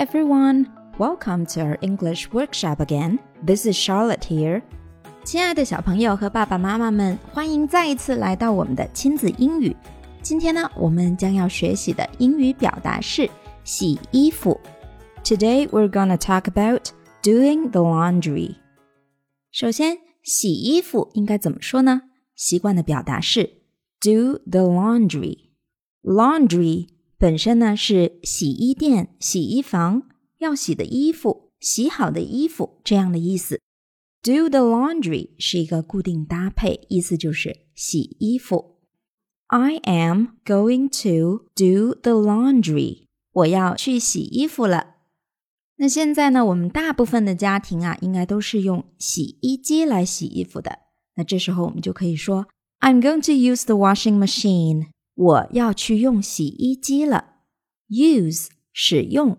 everyone. Welcome to our English workshop again. This is Charlotte here. 亲爱的小朋友和爸爸妈妈们，欢迎再一次来到我们的亲子英语。今天呢，我们将要学习的英语表达是洗衣服。Today we're gonna talk about doing the laundry. 首先，洗衣服应该怎么说呢？习惯的表达是 do the laundry. Laundry 本身呢是洗衣店、洗衣房要洗的衣服、洗好的衣服这样的意思。Do the laundry 是一个固定搭配，意思就是洗衣服。I am going to do the laundry。我要去洗衣服了。那现在呢，我们大部分的家庭啊，应该都是用洗衣机来洗衣服的。那这时候我们就可以说，I'm going to use the washing machine。我要去用洗衣机了。Use 使用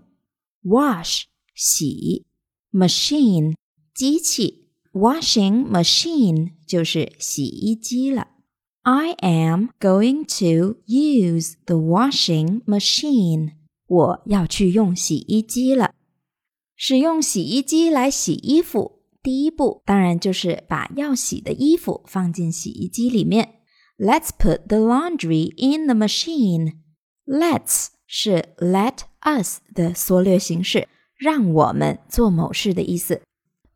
，wash 洗，machine 机器，washing machine 就是洗衣机了。I am going to use the washing machine。我要去用洗衣机了。使用洗衣机来洗衣服，第一步当然就是把要洗的衣服放进洗衣机里面。Let's put the laundry in the machine. Let's 是 let us 的缩略形式，让我们做某事的意思。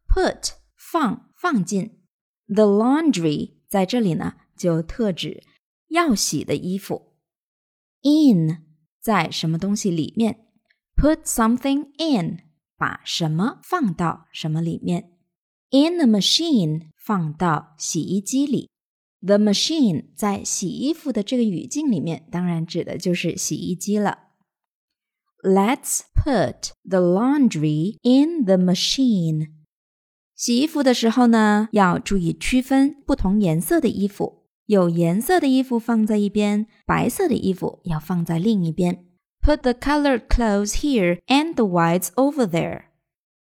Put 放放进 the laundry 在这里呢，就特指要洗的衣服。In 在什么东西里面？Put something in 把什么放到什么里面？In the machine 放到洗衣机里。 The machine 在洗衣服的这个语境里面，当然指的就是洗衣机了。Let's put the laundry in the machine。洗衣服的时候呢，要注意区分不同颜色的衣服，有颜色的衣服放在一边，白色的衣服要放在另一边。Put the colored clothes here and the whites over there.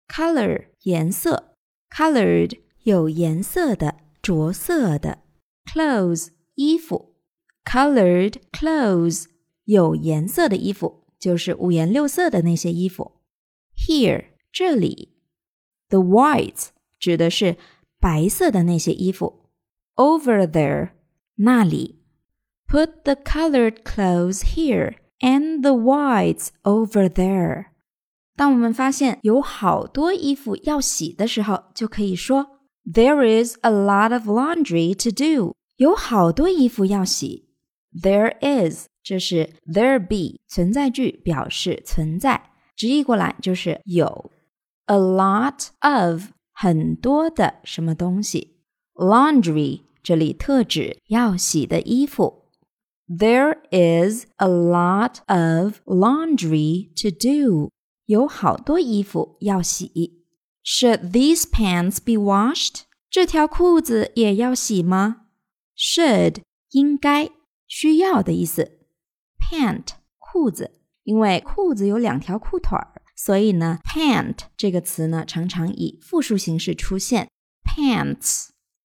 Color 颜色，colored 有颜色的，着色的。 clothes 衣服，colored clothes 有颜色的衣服，就是五颜六色的那些衣服。Here 这里，the whites 指的是白色的那些衣服。Over there 那里，put the colored clothes here and the whites over there。当我们发现有好多衣服要洗的时候，就可以说 There is a lot of laundry to do。有好多衣服要洗。There is，这是 there be 存在句，表示存在，直译过来就是有。A lot of 很多的什么东西。Laundry 这里特指要洗的衣服。There is a lot of laundry to do。有好多衣服要洗。 Should these pants be washed？这条裤子也要洗吗？Should 应该、需要的意思。Pant 裤子，因为裤子有两条裤腿儿，所以呢，pant 这个词呢常常以复数形式出现。Pants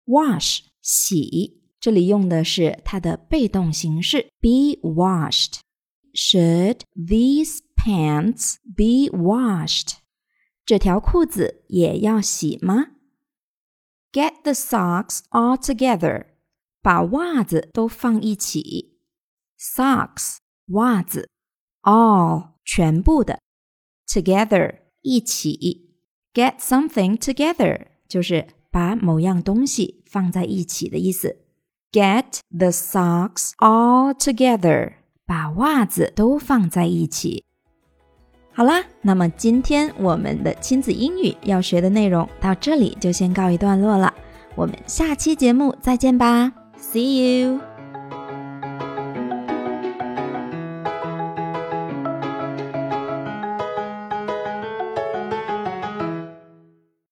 wash 洗，这里用的是它的被动形式 be washed。Should these pants be washed？ 这条裤子也要洗吗？Get the socks all together，把袜子都放一起。Socks 袜子，all 全部的，together 一起。Get something together 就是把某样东西放在一起的意思。Get the socks all together，把袜子都放在一起。 好啦，那么今天我们的亲子英语要学的内容到这里就先告一段落了，我们下期节目再见吧，See you。